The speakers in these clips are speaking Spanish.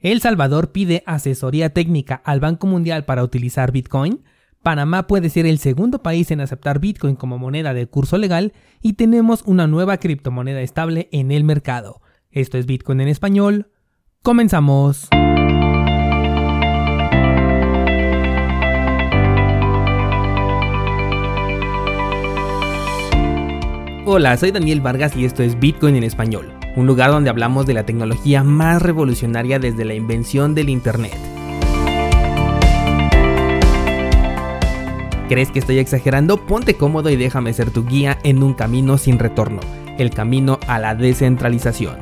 El Salvador pide asesoría técnica al Banco Mundial para utilizar Bitcoin. Panamá puede ser el segundo país en aceptar Bitcoin como moneda de curso legal y tenemos una nueva criptomoneda estable en el mercado. Esto es Bitcoin en español. Comenzamos. Hola, soy Daniel Vargas y esto es Bitcoin en español, un lugar donde hablamos de la tecnología más revolucionaria desde la invención del Internet. ¿Crees que estoy exagerando? Ponte cómodo y déjame ser tu guía en un camino sin retorno, el camino a la descentralización.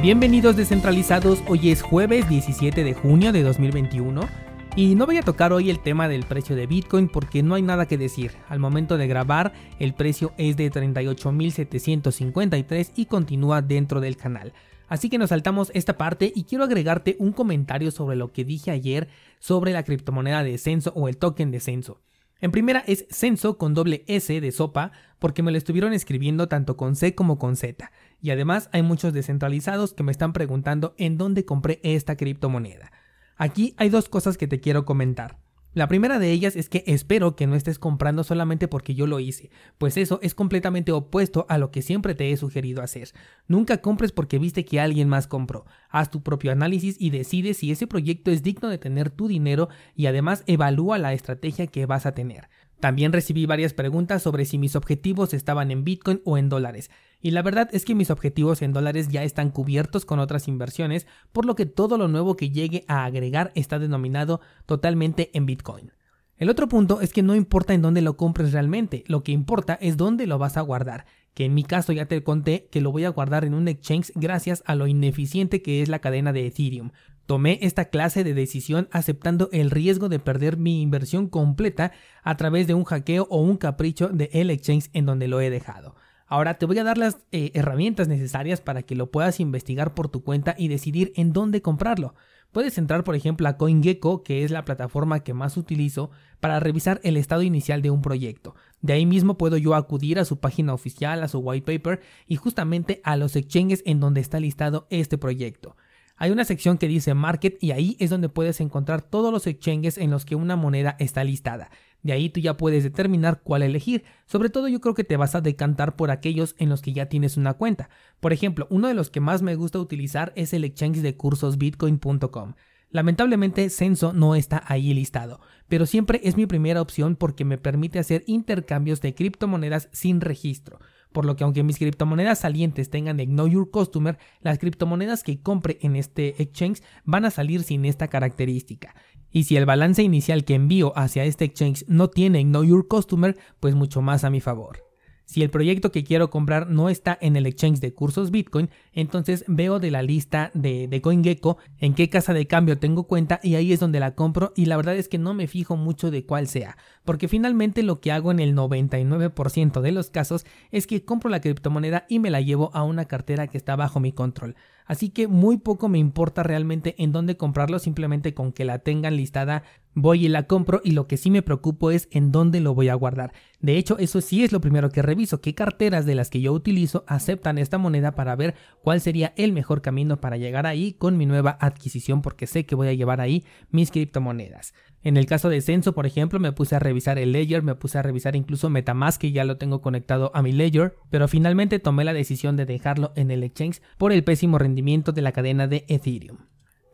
Bienvenidos descentralizados, hoy es jueves 17 de junio de 2021 y no voy a tocar hoy el tema del precio de Bitcoin porque no hay nada que decir. Al momento de grabar, el precio es de 38.753 y continúa dentro del canal. Así que nos saltamos esta parte y quiero agregarte un comentario sobre lo que dije ayer sobre la criptomoneda de Censo o el token de Censo. En primera es Censo con doble S de sopa porque me lo estuvieron escribiendo tanto con C como con Z. Y además hay muchos descentralizados que me están preguntando en dónde compré esta criptomoneda. Aquí hay dos cosas que te quiero comentar. La primera de ellas es que espero que no estés comprando solamente porque yo lo hice, pues eso es completamente opuesto a lo que siempre te he sugerido hacer. Nunca compres porque viste que alguien más compró. Haz tu propio análisis y decide si ese proyecto es digno de tener tu dinero y además evalúa la estrategia que vas a tener. También recibí varias preguntas sobre si mis objetivos estaban en Bitcoin o en dólares, y la verdad es que mis objetivos en dólares ya están cubiertos con otras inversiones, por lo que todo lo nuevo que llegue a agregar está denominado totalmente en Bitcoin. El otro punto es que no importa en dónde lo compres realmente, lo que importa es dónde lo vas a guardar, que en mi caso ya te conté que lo voy a guardar en un exchange gracias a lo ineficiente que es la cadena de Ethereum, Tomé esta clase de decisión aceptando el riesgo de perder mi inversión completa a través de un hackeo o un capricho de el exchange en donde lo he dejado. Ahora te voy a dar las eh, herramientas necesarias para que lo puedas investigar por tu cuenta y decidir en dónde comprarlo. Puedes entrar por ejemplo a CoinGecko, que es la plataforma que más utilizo para revisar el estado inicial de un proyecto. De ahí mismo puedo yo acudir a su página oficial, a su white paper y justamente a los exchanges en donde está listado este proyecto. Hay una sección que dice Market y ahí es donde puedes encontrar todos los exchanges en los que una moneda está listada. De ahí tú ya puedes determinar cuál elegir. Sobre todo yo creo que te vas a decantar por aquellos en los que ya tienes una cuenta. Por ejemplo, uno de los que más me gusta utilizar es el exchange de cursos bitcoin.com. Lamentablemente Censo no está ahí listado, pero siempre es mi primera opción porque me permite hacer intercambios de criptomonedas sin registro por lo que aunque mis criptomonedas salientes tengan el Know Your Customer, las criptomonedas que compre en este exchange van a salir sin esta característica. Y si el balance inicial que envío hacia este exchange no tiene Know Your Customer, pues mucho más a mi favor. Si el proyecto que quiero comprar no está en el exchange de cursos Bitcoin, entonces veo de la lista de, de, CoinGecko en qué casa de cambio tengo cuenta y ahí es donde la compro y la verdad es que no me fijo mucho de cuál sea, porque finalmente lo que hago en el 99% de los casos es que compro la criptomoneda y me la llevo a una cartera que está bajo mi control. Así que muy poco me importa realmente en dónde comprarlo, simplemente con que la tengan listada voy y la compro y lo que sí me preocupo es en dónde lo voy a guardar. De hecho, eso sí es lo primero que reviso, qué carteras de las que yo utilizo aceptan esta moneda para ver cuál sería el mejor camino para llegar ahí con mi nueva adquisición porque sé que voy a llevar ahí mis criptomonedas. En el caso de Censo, por ejemplo, me puse a revisar el Ledger, me puse a revisar incluso Metamask, que ya lo tengo conectado a mi Ledger, pero finalmente tomé la decisión de dejarlo en el exchange por el pésimo rendimiento de la cadena de Ethereum.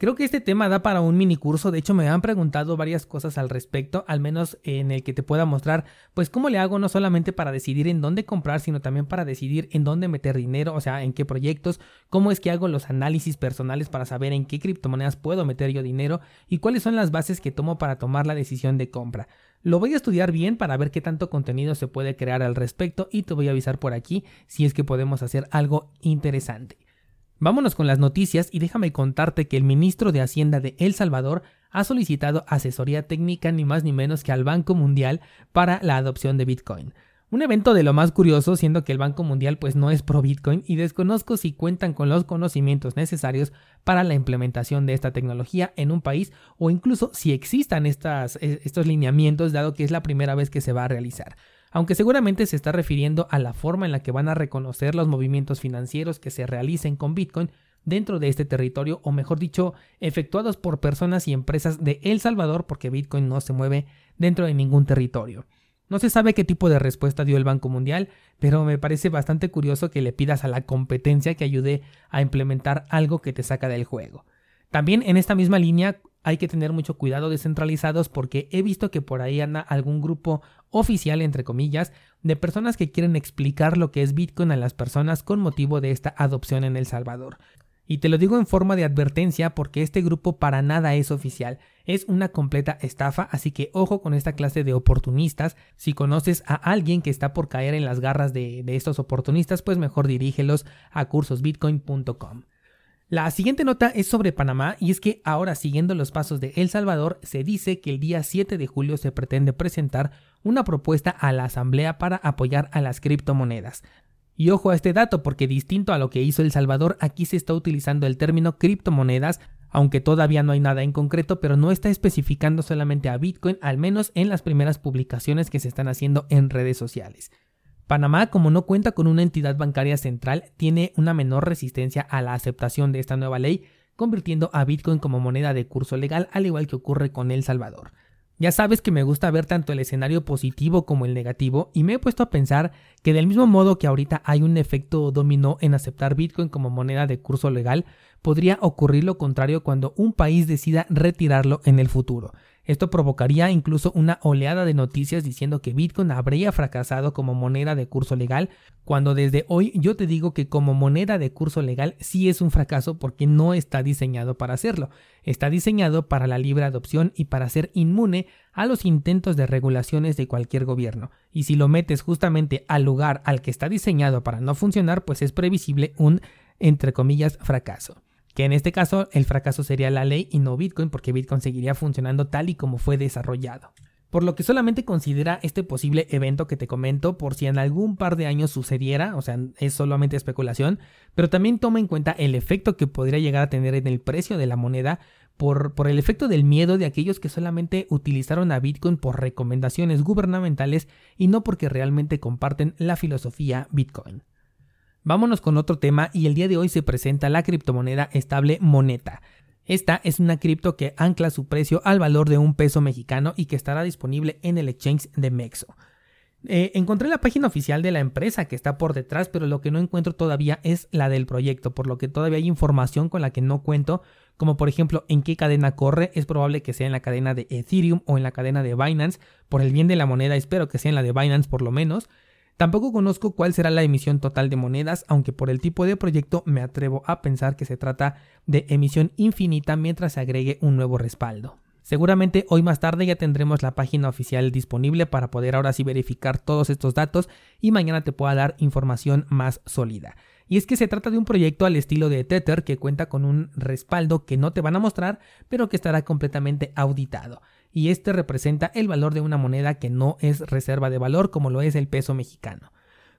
Creo que este tema da para un mini curso, de hecho me han preguntado varias cosas al respecto, al menos en el que te pueda mostrar pues cómo le hago no solamente para decidir en dónde comprar, sino también para decidir en dónde meter dinero, o sea, en qué proyectos, cómo es que hago los análisis personales para saber en qué criptomonedas puedo meter yo dinero y cuáles son las bases que tomo para tomar la decisión de compra. Lo voy a estudiar bien para ver qué tanto contenido se puede crear al respecto y te voy a avisar por aquí si es que podemos hacer algo interesante. Vámonos con las noticias y déjame contarte que el ministro de Hacienda de El Salvador ha solicitado asesoría técnica ni más ni menos que al Banco Mundial para la adopción de Bitcoin. Un evento de lo más curioso, siendo que el Banco Mundial pues no es pro Bitcoin y desconozco si cuentan con los conocimientos necesarios para la implementación de esta tecnología en un país o incluso si existan estas, estos lineamientos dado que es la primera vez que se va a realizar. Aunque seguramente se está refiriendo a la forma en la que van a reconocer los movimientos financieros que se realicen con Bitcoin dentro de este territorio, o mejor dicho, efectuados por personas y empresas de El Salvador, porque Bitcoin no se mueve dentro de ningún territorio. No se sabe qué tipo de respuesta dio el Banco Mundial, pero me parece bastante curioso que le pidas a la competencia que ayude a implementar algo que te saca del juego. También en esta misma línea hay que tener mucho cuidado descentralizados porque he visto que por ahí anda algún grupo oficial, entre comillas, de personas que quieren explicar lo que es Bitcoin a las personas con motivo de esta adopción en El Salvador. Y te lo digo en forma de advertencia porque este grupo para nada es oficial, es una completa estafa, así que ojo con esta clase de oportunistas. Si conoces a alguien que está por caer en las garras de, de estos oportunistas, pues mejor dirígelos a cursosbitcoin.com. La siguiente nota es sobre Panamá y es que ahora siguiendo los pasos de El Salvador se dice que el día 7 de julio se pretende presentar una propuesta a la Asamblea para apoyar a las criptomonedas. Y ojo a este dato porque distinto a lo que hizo El Salvador, aquí se está utilizando el término criptomonedas, aunque todavía no hay nada en concreto, pero no está especificando solamente a Bitcoin, al menos en las primeras publicaciones que se están haciendo en redes sociales. Panamá, como no cuenta con una entidad bancaria central, tiene una menor resistencia a la aceptación de esta nueva ley, convirtiendo a Bitcoin como moneda de curso legal, al igual que ocurre con El Salvador. Ya sabes que me gusta ver tanto el escenario positivo como el negativo y me he puesto a pensar que del mismo modo que ahorita hay un efecto dominó en aceptar Bitcoin como moneda de curso legal, podría ocurrir lo contrario cuando un país decida retirarlo en el futuro. Esto provocaría incluso una oleada de noticias diciendo que Bitcoin habría fracasado como moneda de curso legal, cuando desde hoy yo te digo que como moneda de curso legal sí es un fracaso porque no está diseñado para hacerlo. Está diseñado para la libre adopción y para ser inmune a los intentos de regulaciones de cualquier gobierno. Y si lo metes justamente al lugar al que está diseñado para no funcionar, pues es previsible un, entre comillas, fracaso que en este caso el fracaso sería la ley y no Bitcoin porque Bitcoin seguiría funcionando tal y como fue desarrollado. Por lo que solamente considera este posible evento que te comento por si en algún par de años sucediera, o sea, es solamente especulación, pero también toma en cuenta el efecto que podría llegar a tener en el precio de la moneda por, por el efecto del miedo de aquellos que solamente utilizaron a Bitcoin por recomendaciones gubernamentales y no porque realmente comparten la filosofía Bitcoin. Vámonos con otro tema y el día de hoy se presenta la criptomoneda estable Moneta. Esta es una cripto que ancla su precio al valor de un peso mexicano y que estará disponible en el exchange de Mexo. Eh, encontré la página oficial de la empresa que está por detrás, pero lo que no encuentro todavía es la del proyecto, por lo que todavía hay información con la que no cuento, como por ejemplo en qué cadena corre, es probable que sea en la cadena de Ethereum o en la cadena de Binance, por el bien de la moneda espero que sea en la de Binance por lo menos, Tampoco conozco cuál será la emisión total de monedas, aunque por el tipo de proyecto me atrevo a pensar que se trata de emisión infinita mientras se agregue un nuevo respaldo. Seguramente hoy más tarde ya tendremos la página oficial disponible para poder ahora sí verificar todos estos datos y mañana te pueda dar información más sólida. Y es que se trata de un proyecto al estilo de Tether que cuenta con un respaldo que no te van a mostrar, pero que estará completamente auditado y este representa el valor de una moneda que no es reserva de valor como lo es el peso mexicano.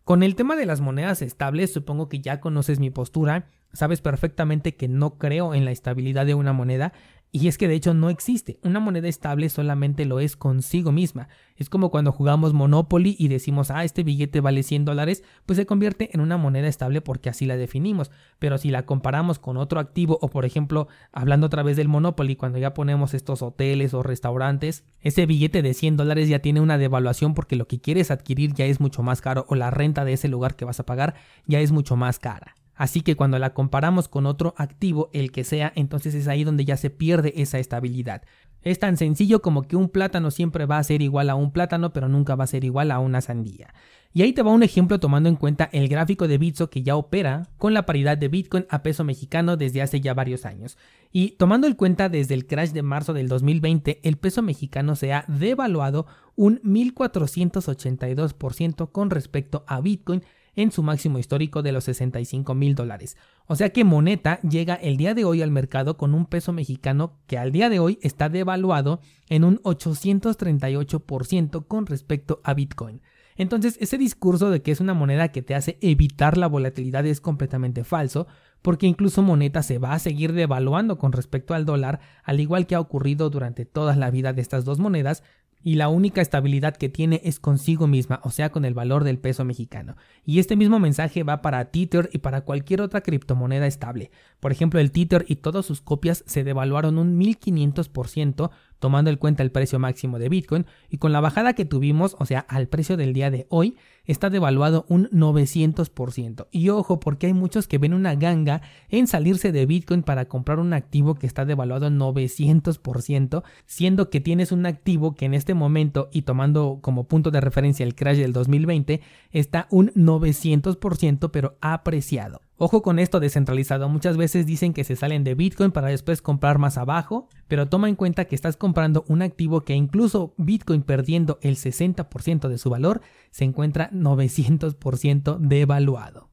Con el tema de las monedas estables, supongo que ya conoces mi postura, sabes perfectamente que no creo en la estabilidad de una moneda y es que de hecho no existe. Una moneda estable solamente lo es consigo misma. Es como cuando jugamos Monopoly y decimos, ah, este billete vale 100 dólares, pues se convierte en una moneda estable porque así la definimos. Pero si la comparamos con otro activo o por ejemplo, hablando otra vez del Monopoly, cuando ya ponemos estos hoteles o restaurantes, ese billete de 100 dólares ya tiene una devaluación porque lo que quieres adquirir ya es mucho más caro o la renta de ese lugar que vas a pagar ya es mucho más cara. Así que cuando la comparamos con otro activo, el que sea, entonces es ahí donde ya se pierde esa estabilidad. Es tan sencillo como que un plátano siempre va a ser igual a un plátano, pero nunca va a ser igual a una sandía. Y ahí te va un ejemplo tomando en cuenta el gráfico de Bitso que ya opera con la paridad de Bitcoin a peso mexicano desde hace ya varios años. Y tomando en cuenta desde el crash de marzo del 2020, el peso mexicano se ha devaluado un 1482% con respecto a Bitcoin en su máximo histórico de los 65 mil dólares. O sea que Moneta llega el día de hoy al mercado con un peso mexicano que al día de hoy está devaluado en un 838% con respecto a Bitcoin. Entonces, ese discurso de que es una moneda que te hace evitar la volatilidad es completamente falso, porque incluso Moneta se va a seguir devaluando con respecto al dólar, al igual que ha ocurrido durante toda la vida de estas dos monedas, y la única estabilidad que tiene es consigo misma, o sea, con el valor del peso mexicano. Y este mismo mensaje va para Tether y para cualquier otra criptomoneda estable. Por ejemplo, el Tether y todas sus copias se devaluaron un 1500% tomando en cuenta el precio máximo de Bitcoin y con la bajada que tuvimos, o sea, al precio del día de hoy, está devaluado un 900%. Y ojo, porque hay muchos que ven una ganga en salirse de Bitcoin para comprar un activo que está devaluado 900%, siendo que tienes un activo que en este momento y tomando como punto de referencia el crash del 2020 está un 900% pero apreciado. Ojo con esto descentralizado, muchas veces dicen que se salen de Bitcoin para después comprar más abajo, pero toma en cuenta que estás comprando un activo que incluso Bitcoin perdiendo el 60% de su valor se encuentra 900% devaluado.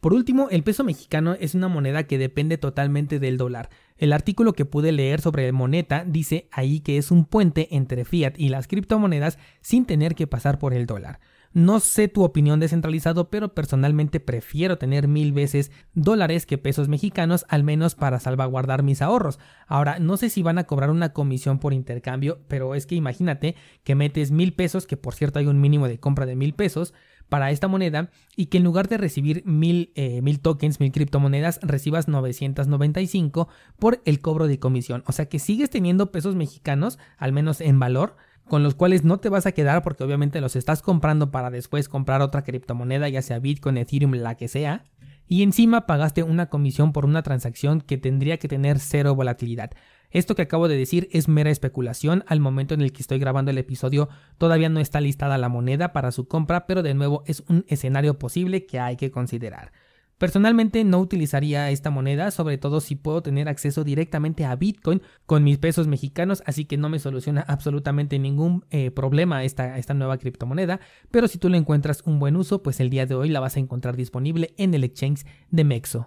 Por último, el peso mexicano es una moneda que depende totalmente del dólar. El artículo que pude leer sobre Moneta dice ahí que es un puente entre fiat y las criptomonedas sin tener que pasar por el dólar. No sé tu opinión descentralizado, pero personalmente prefiero tener mil veces dólares que pesos mexicanos, al menos para salvaguardar mis ahorros. Ahora, no sé si van a cobrar una comisión por intercambio, pero es que imagínate que metes mil pesos, que por cierto hay un mínimo de compra de mil pesos, para esta moneda y que en lugar de recibir mil, eh, mil tokens, mil criptomonedas, recibas 995 por el cobro de comisión. O sea que sigues teniendo pesos mexicanos, al menos en valor, con los cuales no te vas a quedar porque obviamente los estás comprando para después comprar otra criptomoneda, ya sea Bitcoin, Ethereum, la que sea. Y encima pagaste una comisión por una transacción que tendría que tener cero volatilidad. Esto que acabo de decir es mera especulación. Al momento en el que estoy grabando el episodio todavía no está listada la moneda para su compra, pero de nuevo es un escenario posible que hay que considerar. Personalmente no utilizaría esta moneda, sobre todo si puedo tener acceso directamente a Bitcoin con mis pesos mexicanos, así que no me soluciona absolutamente ningún eh, problema esta, esta nueva criptomoneda, pero si tú le encuentras un buen uso, pues el día de hoy la vas a encontrar disponible en el exchange de Mexo.